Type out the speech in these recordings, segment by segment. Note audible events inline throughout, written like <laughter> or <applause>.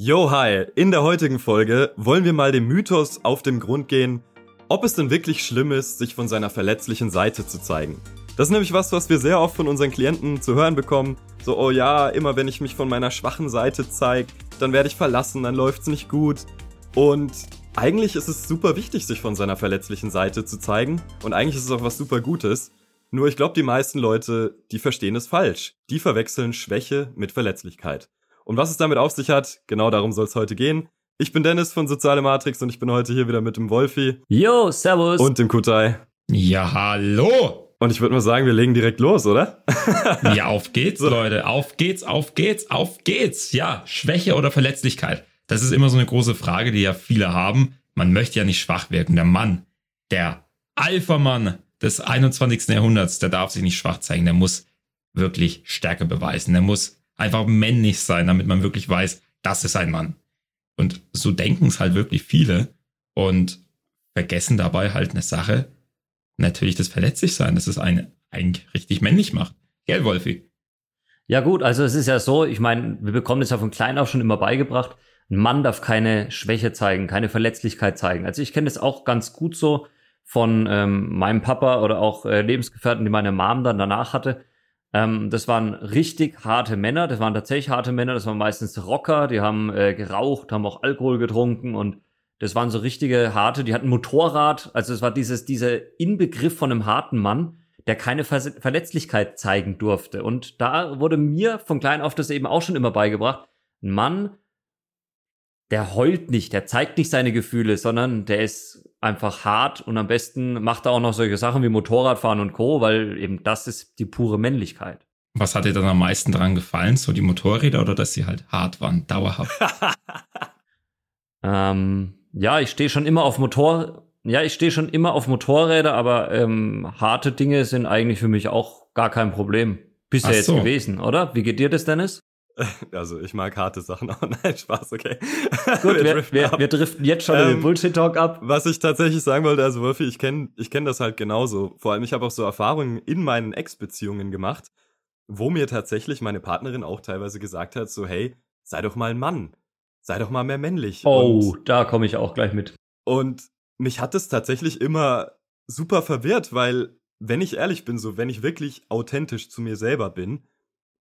Yo, hi! In der heutigen Folge wollen wir mal dem Mythos auf den Grund gehen, ob es denn wirklich schlimm ist, sich von seiner verletzlichen Seite zu zeigen. Das ist nämlich was, was wir sehr oft von unseren Klienten zu hören bekommen. So, oh ja, immer wenn ich mich von meiner schwachen Seite zeige, dann werde ich verlassen, dann läuft's nicht gut. Und eigentlich ist es super wichtig, sich von seiner verletzlichen Seite zu zeigen. Und eigentlich ist es auch was super Gutes. Nur ich glaube, die meisten Leute, die verstehen es falsch. Die verwechseln Schwäche mit Verletzlichkeit. Und was es damit auf sich hat, genau darum soll es heute gehen. Ich bin Dennis von Soziale Matrix und ich bin heute hier wieder mit dem Wolfi. Yo, servus. Und dem Kutai. Ja, hallo. Und ich würde mal sagen, wir legen direkt los, oder? <laughs> ja, auf geht's. Leute. Auf geht's, auf geht's, auf geht's. Ja, Schwäche oder Verletzlichkeit. Das ist immer so eine große Frage, die ja viele haben. Man möchte ja nicht schwach wirken. Der Mann, der Alpha-Mann des 21. Jahrhunderts, der darf sich nicht schwach zeigen. Der muss wirklich Stärke beweisen. Der muss einfach männlich sein, damit man wirklich weiß, das ist ein Mann. Und so denken es halt wirklich viele und vergessen dabei halt eine Sache, natürlich das Verletzlichsein, dass es einen eigentlich richtig männlich macht. Gell, Wolfi? Ja gut, also es ist ja so, ich meine, wir bekommen das ja von klein auf schon immer beigebracht, ein Mann darf keine Schwäche zeigen, keine Verletzlichkeit zeigen. Also ich kenne das auch ganz gut so von ähm, meinem Papa oder auch äh, Lebensgefährten, die meine Mom dann danach hatte. Ähm, das waren richtig harte Männer, das waren tatsächlich harte Männer, das waren meistens Rocker, die haben äh, geraucht, haben auch Alkohol getrunken und das waren so richtige harte, die hatten Motorrad, also es war dieses, dieser Inbegriff von einem harten Mann, der keine Ver Verletzlichkeit zeigen durfte. Und da wurde mir von klein auf das eben auch schon immer beigebracht, ein Mann, der heult nicht, der zeigt nicht seine Gefühle, sondern der ist einfach hart und am besten macht er auch noch solche Sachen wie Motorradfahren und Co., weil eben das ist die pure Männlichkeit. Was hat dir dann am meisten daran gefallen? So die Motorräder oder dass sie halt hart waren, dauerhaft? <laughs> ähm, ja, ich stehe schon immer auf Motor. Ja, ich stehe schon immer auf Motorräder, aber ähm, harte Dinge sind eigentlich für mich auch gar kein Problem. Bisher so. jetzt gewesen, oder? Wie geht dir das, Dennis? <laughs> Also ich mag harte Sachen <laughs> auch. Nein, Spaß, okay. Gut, wir, wir, driften, wir, wir driften jetzt schon ähm, in den ähm, Bullshit-Talk ab. Was ich tatsächlich sagen wollte, also Wolfi, ich kenne ich kenn das halt genauso. Vor allem, ich habe auch so Erfahrungen in meinen Ex-Beziehungen gemacht, wo mir tatsächlich meine Partnerin auch teilweise gesagt hat, so hey, sei doch mal ein Mann. Sei doch mal mehr männlich. Oh, und, da komme ich auch gleich mit. Und mich hat es tatsächlich immer super verwirrt, weil, wenn ich ehrlich bin, so wenn ich wirklich authentisch zu mir selber bin,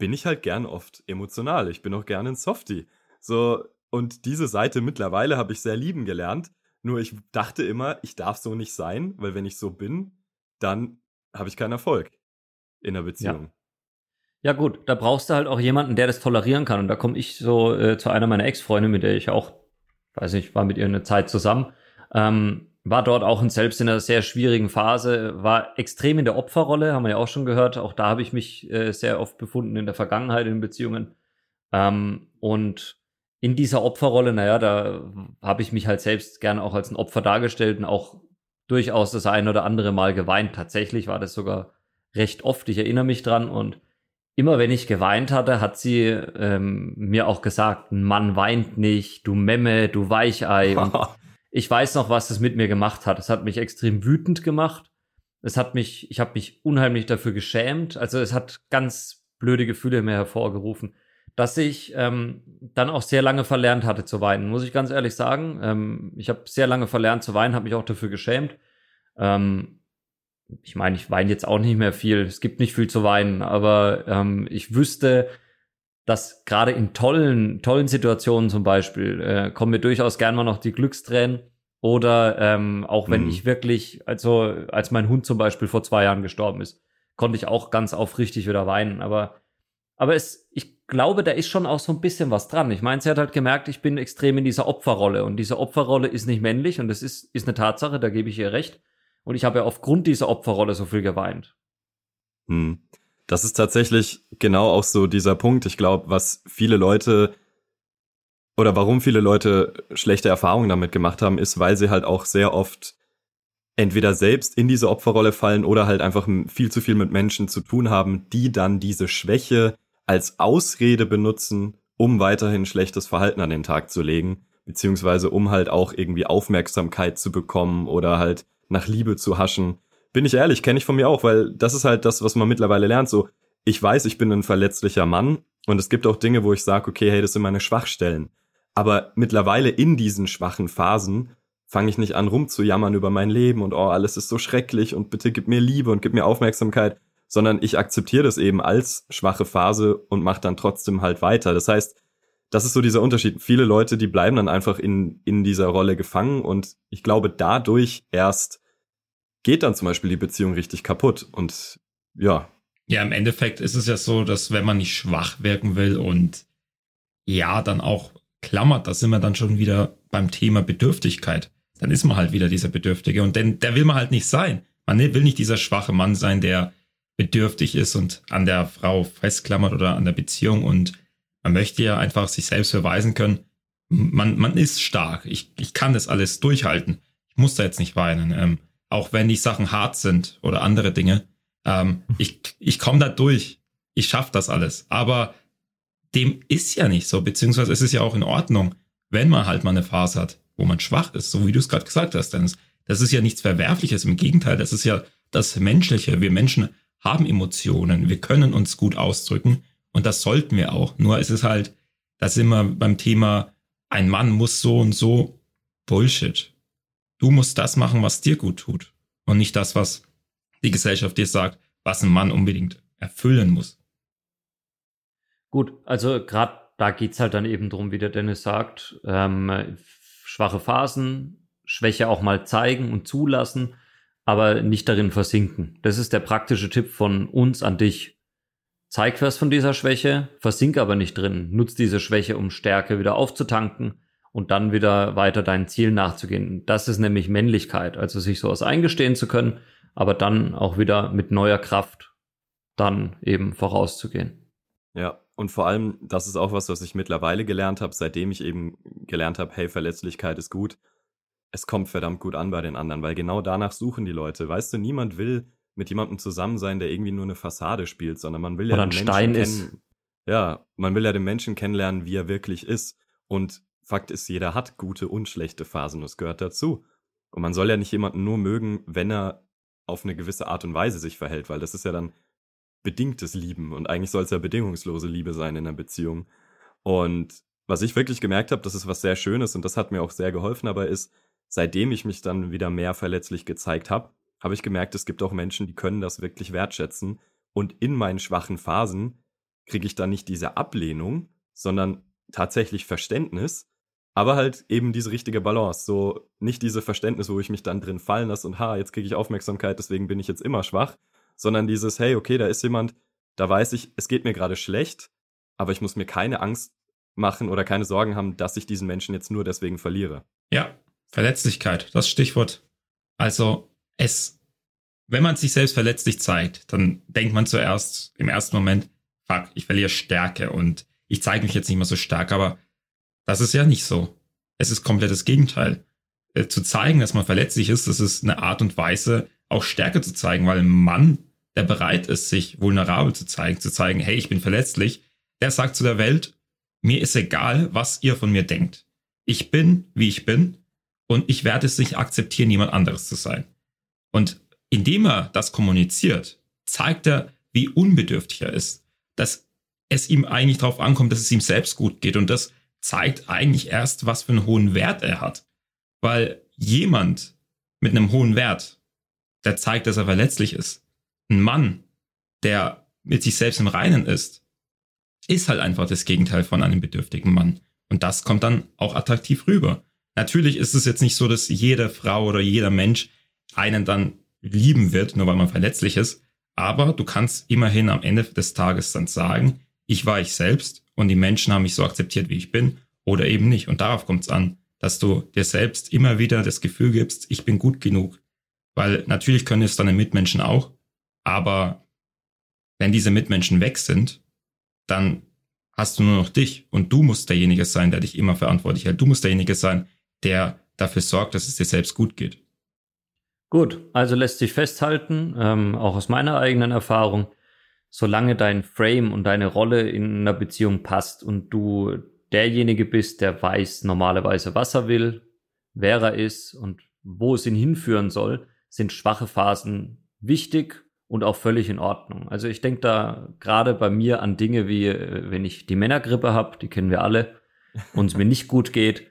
bin ich halt gern oft emotional. Ich bin auch gern ein Softie. So, und diese Seite mittlerweile habe ich sehr lieben gelernt. Nur ich dachte immer, ich darf so nicht sein, weil wenn ich so bin, dann habe ich keinen Erfolg in der Beziehung. Ja. Ja gut, da brauchst du halt auch jemanden, der das tolerieren kann. Und da komme ich so äh, zu einer meiner Ex-Freunde, mit der ich auch, weiß nicht, war mit ihr eine Zeit zusammen. Ähm, war dort auch in selbst in einer sehr schwierigen Phase, war extrem in der Opferrolle, haben wir ja auch schon gehört. Auch da habe ich mich äh, sehr oft befunden in der Vergangenheit in Beziehungen. Ähm, und in dieser Opferrolle, naja, da habe ich mich halt selbst gerne auch als ein Opfer dargestellt und auch durchaus das ein oder andere Mal geweint. Tatsächlich war das sogar recht oft. Ich erinnere mich dran und immer wenn ich geweint hatte, hat sie ähm, mir auch gesagt, ein Mann weint nicht, du Memme, du Weichei. Und <laughs> ich weiß noch, was es mit mir gemacht hat. Es hat mich extrem wütend gemacht. Es hat mich, ich habe mich unheimlich dafür geschämt. Also es hat ganz blöde Gefühle in mir hervorgerufen, dass ich ähm, dann auch sehr lange verlernt hatte zu weinen, muss ich ganz ehrlich sagen. Ähm, ich habe sehr lange verlernt zu weinen, habe mich auch dafür geschämt. Ähm, ich meine, ich weine jetzt auch nicht mehr viel. Es gibt nicht viel zu weinen, aber ähm, ich wüsste, dass gerade in tollen, tollen Situationen zum Beispiel äh, kommen mir durchaus gern mal noch die Glückstränen. Oder ähm, auch wenn mhm. ich wirklich, also als mein Hund zum Beispiel vor zwei Jahren gestorben ist, konnte ich auch ganz aufrichtig wieder weinen. Aber, aber es, ich glaube, da ist schon auch so ein bisschen was dran. Ich meine, sie hat halt gemerkt, ich bin extrem in dieser Opferrolle und diese Opferrolle ist nicht männlich und das ist, ist eine Tatsache, da gebe ich ihr recht. Und ich habe ja aufgrund dieser Opferrolle so viel geweint. Hm. Das ist tatsächlich genau auch so dieser Punkt. Ich glaube, was viele Leute oder warum viele Leute schlechte Erfahrungen damit gemacht haben, ist, weil sie halt auch sehr oft entweder selbst in diese Opferrolle fallen oder halt einfach viel zu viel mit Menschen zu tun haben, die dann diese Schwäche als Ausrede benutzen, um weiterhin schlechtes Verhalten an den Tag zu legen, beziehungsweise um halt auch irgendwie Aufmerksamkeit zu bekommen oder halt nach Liebe zu haschen bin ich ehrlich, kenne ich von mir auch, weil das ist halt das, was man mittlerweile lernt. So, ich weiß, ich bin ein verletzlicher Mann und es gibt auch Dinge, wo ich sage, okay, hey, das sind meine Schwachstellen. Aber mittlerweile in diesen schwachen Phasen fange ich nicht an rumzujammern über mein Leben und oh, alles ist so schrecklich und bitte gib mir Liebe und gib mir Aufmerksamkeit, sondern ich akzeptiere das eben als schwache Phase und mache dann trotzdem halt weiter. Das heißt, das ist so dieser Unterschied. Viele Leute, die bleiben dann einfach in, in dieser Rolle gefangen und ich glaube, dadurch erst geht dann zum Beispiel die Beziehung richtig kaputt und ja. Ja, im Endeffekt ist es ja so, dass wenn man nicht schwach wirken will und ja, dann auch klammert, da sind wir dann schon wieder beim Thema Bedürftigkeit. Dann ist man halt wieder dieser Bedürftige und denn der will man halt nicht sein. Man will nicht dieser schwache Mann sein, der bedürftig ist und an der Frau festklammert oder an der Beziehung und man möchte ja einfach sich selbst beweisen können, man, man ist stark. Ich, ich kann das alles durchhalten. Ich muss da jetzt nicht weinen. Ähm, auch wenn die Sachen hart sind oder andere Dinge. Ähm, ich ich komme da durch. Ich schaffe das alles. Aber dem ist ja nicht so, beziehungsweise es ist ja auch in Ordnung, wenn man halt mal eine Phase hat, wo man schwach ist, so wie du es gerade gesagt hast, Dennis. Das ist ja nichts Verwerfliches, im Gegenteil, das ist ja das Menschliche. Wir Menschen haben Emotionen, wir können uns gut ausdrücken und das sollten wir auch. Nur ist es halt, da sind wir beim Thema, ein Mann muss so und so Bullshit. Du musst das machen, was dir gut tut und nicht das, was die Gesellschaft dir sagt, was ein Mann unbedingt erfüllen muss. Gut, also gerade da geht's halt dann eben drum, wie der Dennis sagt, ähm, schwache Phasen, Schwäche auch mal zeigen und zulassen, aber nicht darin versinken. Das ist der praktische Tipp von uns an dich. Zeig was von dieser Schwäche, versink aber nicht drin. Nutz diese Schwäche, um Stärke wieder aufzutanken und dann wieder weiter deinen Ziel nachzugehen. Das ist nämlich Männlichkeit, also sich sowas eingestehen zu können, aber dann auch wieder mit neuer Kraft dann eben vorauszugehen. Ja, und vor allem, das ist auch was, was ich mittlerweile gelernt habe, seitdem ich eben gelernt habe, hey, Verletzlichkeit ist gut. Es kommt verdammt gut an bei den anderen, weil genau danach suchen die Leute. Weißt du, niemand will mit jemandem zusammen sein, der irgendwie nur eine Fassade spielt, sondern man will ja Oder den Stein Menschen kennen. Ja, man will ja den Menschen kennenlernen, wie er wirklich ist. Und Fakt ist, jeder hat gute und schlechte Phasen, das gehört dazu. Und man soll ja nicht jemanden nur mögen, wenn er auf eine gewisse Art und Weise sich verhält, weil das ist ja dann bedingtes Lieben und eigentlich soll es ja bedingungslose Liebe sein in einer Beziehung. Und was ich wirklich gemerkt habe, das ist was sehr Schönes und das hat mir auch sehr geholfen, aber ist, seitdem ich mich dann wieder mehr verletzlich gezeigt habe, habe ich gemerkt, es gibt auch Menschen, die können das wirklich wertschätzen und in meinen schwachen Phasen kriege ich dann nicht diese Ablehnung, sondern tatsächlich Verständnis, aber halt eben diese richtige Balance, so nicht diese Verständnis, wo ich mich dann drin fallen lasse und ha, jetzt kriege ich Aufmerksamkeit, deswegen bin ich jetzt immer schwach, sondern dieses, hey, okay, da ist jemand, da weiß ich, es geht mir gerade schlecht, aber ich muss mir keine Angst machen oder keine Sorgen haben, dass ich diesen Menschen jetzt nur deswegen verliere. Ja, Verletzlichkeit, das Stichwort. Also es, wenn man sich selbst verletzlich zeigt, dann denkt man zuerst im ersten Moment, fuck, ich verliere Stärke und ich zeige mich jetzt nicht mehr so stark, aber das ist ja nicht so. Es ist komplett das Gegenteil. Äh, zu zeigen, dass man verletzlich ist, das ist eine Art und Weise, auch Stärke zu zeigen, weil ein Mann der bereit ist, sich vulnerabel zu zeigen, zu zeigen, hey, ich bin verletzlich, der sagt zu der Welt, mir ist egal, was ihr von mir denkt. Ich bin, wie ich bin, und ich werde es nicht akzeptieren, jemand anderes zu sein. Und indem er das kommuniziert, zeigt er, wie unbedürftig er ist, dass es ihm eigentlich darauf ankommt, dass es ihm selbst gut geht. Und das zeigt eigentlich erst, was für einen hohen Wert er hat. Weil jemand mit einem hohen Wert, der zeigt, dass er verletzlich ist, ein Mann, der mit sich selbst im Reinen ist, ist halt einfach das Gegenteil von einem bedürftigen Mann. Und das kommt dann auch attraktiv rüber. Natürlich ist es jetzt nicht so, dass jede Frau oder jeder Mensch einen dann lieben wird, nur weil man verletzlich ist. Aber du kannst immerhin am Ende des Tages dann sagen, ich war ich selbst und die Menschen haben mich so akzeptiert, wie ich bin oder eben nicht. Und darauf kommt es an, dass du dir selbst immer wieder das Gefühl gibst, ich bin gut genug. Weil natürlich können es deine Mitmenschen auch, aber wenn diese Mitmenschen weg sind, dann hast du nur noch dich und du musst derjenige sein, der dich immer verantwortlich hält. Du musst derjenige sein, der dafür sorgt, dass es dir selbst gut geht. Gut, also lässt sich festhalten, ähm, auch aus meiner eigenen Erfahrung, solange dein Frame und deine Rolle in einer Beziehung passt und du derjenige bist, der weiß normalerweise, was er will, wer er ist und wo es ihn hinführen soll, sind schwache Phasen wichtig und auch völlig in Ordnung. Also ich denke da gerade bei mir an Dinge wie, äh, wenn ich die Männergrippe habe, die kennen wir alle, und es mir nicht gut geht,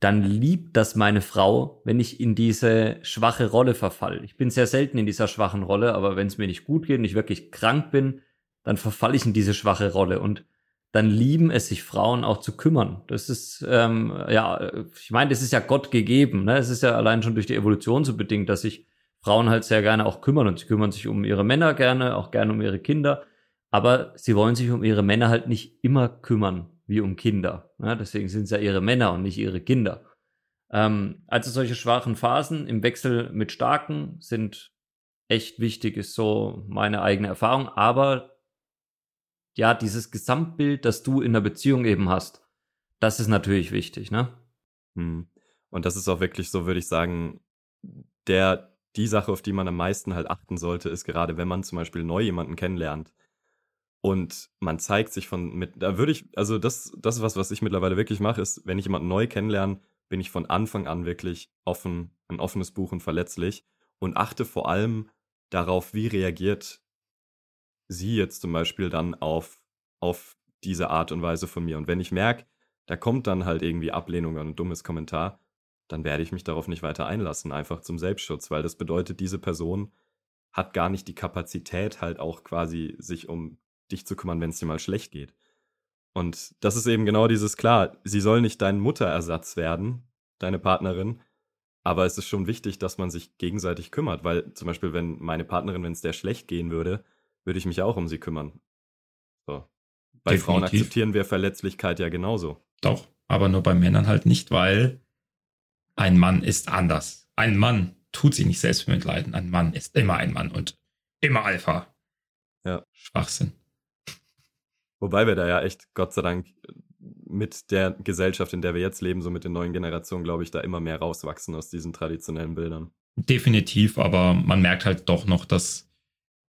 dann liebt das meine Frau, wenn ich in diese schwache Rolle verfalle. Ich bin sehr selten in dieser schwachen Rolle, aber wenn es mir nicht gut geht und ich wirklich krank bin, dann verfalle ich in diese schwache Rolle und dann lieben es sich Frauen auch zu kümmern. Das ist, ähm, ja, ich meine, das ist ja Gott gegeben. Ne? Es ist ja allein schon durch die Evolution so bedingt, dass sich Frauen halt sehr gerne auch kümmern und sie kümmern sich um ihre Männer gerne, auch gerne um ihre Kinder. Aber sie wollen sich um ihre Männer halt nicht immer kümmern wie um Kinder. Ne? Deswegen sind es ja ihre Männer und nicht ihre Kinder. Ähm, also solche schwachen Phasen im Wechsel mit starken sind echt wichtig, ist so meine eigene Erfahrung. Aber ja, dieses Gesamtbild, das du in der Beziehung eben hast, das ist natürlich wichtig, ne? Hm. Und das ist auch wirklich so, würde ich sagen, der, die Sache, auf die man am meisten halt achten sollte, ist gerade, wenn man zum Beispiel neu jemanden kennenlernt und man zeigt sich von, mit, da würde ich, also das, das ist was, was ich mittlerweile wirklich mache, ist, wenn ich jemanden neu kennenlerne, bin ich von Anfang an wirklich offen, ein offenes Buch und verletzlich und achte vor allem darauf, wie reagiert sie jetzt zum Beispiel dann auf, auf diese Art und Weise von mir. Und wenn ich merke, da kommt dann halt irgendwie Ablehnung oder ein dummes Kommentar, dann werde ich mich darauf nicht weiter einlassen, einfach zum Selbstschutz, weil das bedeutet, diese Person hat gar nicht die Kapazität, halt auch quasi sich um dich zu kümmern, wenn es dir mal schlecht geht. Und das ist eben genau dieses klar, sie soll nicht dein Mutterersatz werden, deine Partnerin, aber es ist schon wichtig, dass man sich gegenseitig kümmert, weil zum Beispiel, wenn meine Partnerin, wenn es der schlecht gehen würde, würde ich mich auch um sie kümmern. So. Bei Definitiv. Frauen akzeptieren wir Verletzlichkeit ja genauso. Doch, aber nur bei Männern halt nicht, weil ein Mann ist anders. Ein Mann tut sich nicht selbst mitleiden. Ein Mann ist immer ein Mann und immer Alpha. Ja. Schwachsinn. Wobei wir da ja echt, Gott sei Dank, mit der Gesellschaft, in der wir jetzt leben, so mit den neuen Generationen, glaube ich, da immer mehr rauswachsen aus diesen traditionellen Bildern. Definitiv, aber man merkt halt doch noch, dass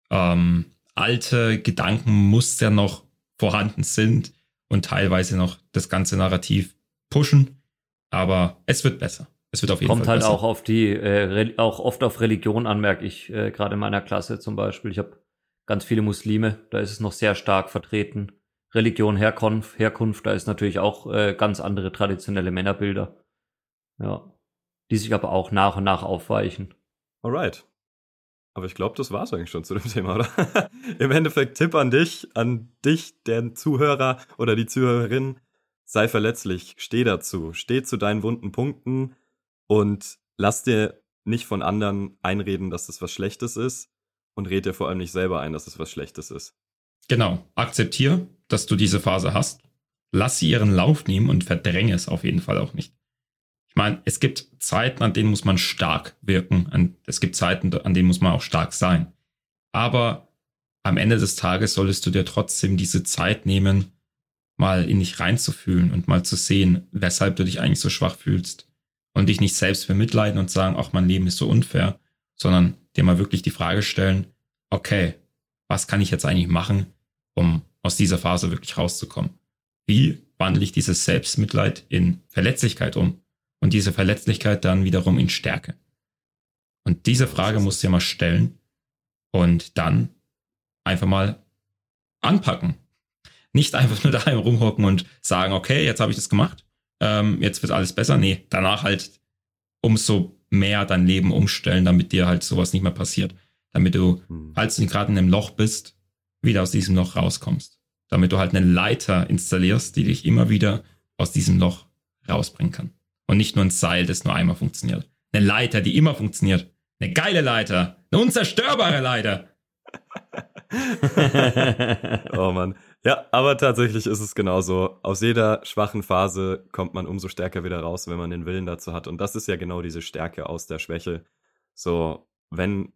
ähm, alte Gedankenmuster noch vorhanden sind und teilweise noch das ganze Narrativ pushen. Aber es wird besser. Es wird auf jeden Kommt Fall halt besser. auch auf die, äh, auch oft auf Religion an, merke ich, äh, gerade in meiner Klasse zum Beispiel. Ich habe ganz viele Muslime, da ist es noch sehr stark vertreten. Religion, Herkunft, Herkunft, da ist natürlich auch äh, ganz andere traditionelle Männerbilder. Ja. Die sich aber auch nach und nach aufweichen. Alright. Aber ich glaube, das war es eigentlich schon zu dem Thema, oder? <laughs> Im Endeffekt Tipp an dich, an dich, der Zuhörer oder die Zuhörerin, sei verletzlich, steh dazu, steh zu deinen wunden Punkten und lass dir nicht von anderen einreden, dass das was Schlechtes ist und red dir vor allem nicht selber ein, dass es das was Schlechtes ist. Genau, akzeptier, dass du diese Phase hast, lass sie ihren Lauf nehmen und verdränge es auf jeden Fall auch nicht. Ich meine, es gibt Zeiten, an denen muss man stark wirken. Es gibt Zeiten, an denen muss man auch stark sein. Aber am Ende des Tages solltest du dir trotzdem diese Zeit nehmen, mal in dich reinzufühlen und mal zu sehen, weshalb du dich eigentlich so schwach fühlst. Und dich nicht selbst bemitleiden und sagen, ach, mein Leben ist so unfair, sondern dir mal wirklich die Frage stellen, okay, was kann ich jetzt eigentlich machen, um aus dieser Phase wirklich rauszukommen? Wie wandle ich dieses Selbstmitleid in Verletzlichkeit um? Und diese Verletzlichkeit dann wiederum in Stärke? Und diese Frage musst du dir mal stellen und dann einfach mal anpacken. Nicht einfach nur <laughs> daheim rumhocken und sagen, okay, jetzt habe ich das gemacht, ähm, jetzt wird alles besser. Nee, danach halt umso mehr dein Leben umstellen, damit dir halt sowas nicht mehr passiert. Damit du, hm. falls du gerade in einem Loch bist, wieder aus diesem Loch rauskommst. Damit du halt eine Leiter installierst, die dich immer wieder aus diesem Loch rausbringen kann. Und nicht nur ein Seil, das nur einmal funktioniert. Eine Leiter, die immer funktioniert. Eine geile Leiter. Eine unzerstörbare Leiter. <laughs> oh Mann. Ja, aber tatsächlich ist es genauso. Aus jeder schwachen Phase kommt man umso stärker wieder raus, wenn man den Willen dazu hat. Und das ist ja genau diese Stärke aus der Schwäche. So, wenn,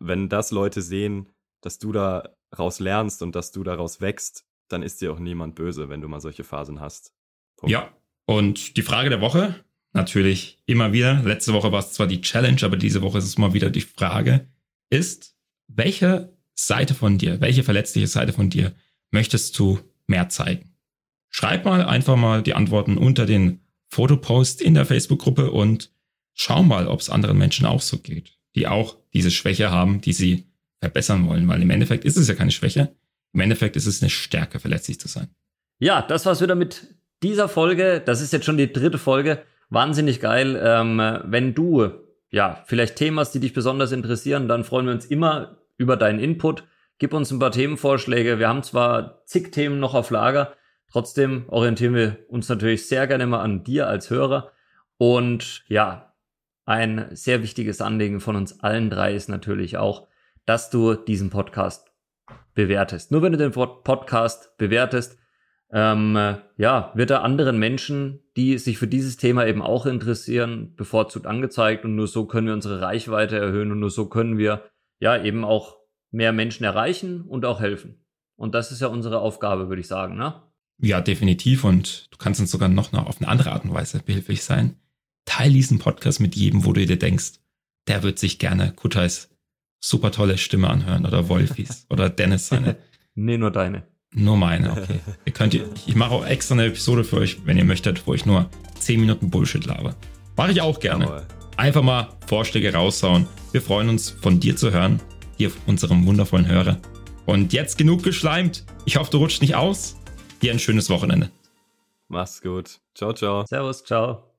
wenn das Leute sehen, dass du daraus lernst und dass du daraus wächst, dann ist dir auch niemand böse, wenn du mal solche Phasen hast. Punkt. Ja, und die Frage der Woche, natürlich immer wieder, letzte Woche war es zwar die Challenge, aber diese Woche ist es mal wieder die Frage, ist, welche Seite von dir, welche verletzliche Seite von dir möchtest du mehr zeigen? Schreib mal einfach mal die Antworten unter den Fotopost in der Facebook-Gruppe und schau mal, ob es anderen Menschen auch so geht, die auch diese Schwäche haben, die sie verbessern wollen, weil im Endeffekt ist es ja keine Schwäche. Im Endeffekt ist es eine Stärke, verletzlich zu sein. Ja, das war's wieder mit dieser Folge, das ist jetzt schon die dritte Folge, wahnsinnig geil. Ähm, wenn du ja vielleicht Themen hast, die dich besonders interessieren, dann freuen wir uns immer über deinen Input. Gib uns ein paar Themenvorschläge. Wir haben zwar zig Themen noch auf Lager, trotzdem orientieren wir uns natürlich sehr gerne mal an dir als Hörer. Und ja, ein sehr wichtiges Anliegen von uns allen drei ist natürlich auch, dass du diesen Podcast bewertest. Nur wenn du den Podcast bewertest, ähm, ja, wird er anderen Menschen, die sich für dieses Thema eben auch interessieren, bevorzugt angezeigt und nur so können wir unsere Reichweite erhöhen und nur so können wir ja eben auch mehr Menschen erreichen und auch helfen. Und das ist ja unsere Aufgabe, würde ich sagen, ne? Ja, definitiv. Und du kannst uns sogar noch auf eine andere Art und Weise behilflich sein. Teil diesen Podcast mit jedem, wo du dir denkst, der wird sich gerne Kutais super tolle Stimme anhören oder Wolfis <laughs> oder Dennis seine. nee, nur deine. Nur meine, okay. ihr könnt, ich mache auch extra eine Episode für euch, wenn ihr möchtet, wo ich nur 10 Minuten Bullshit labe. Mache ich auch gerne. Einfach mal Vorschläge raushauen. Wir freuen uns, von dir zu hören, hier von unserem wundervollen Hörer. Und jetzt genug geschleimt. Ich hoffe, du rutschst nicht aus. Dir ein schönes Wochenende. Mach's gut. Ciao, ciao. Servus, ciao.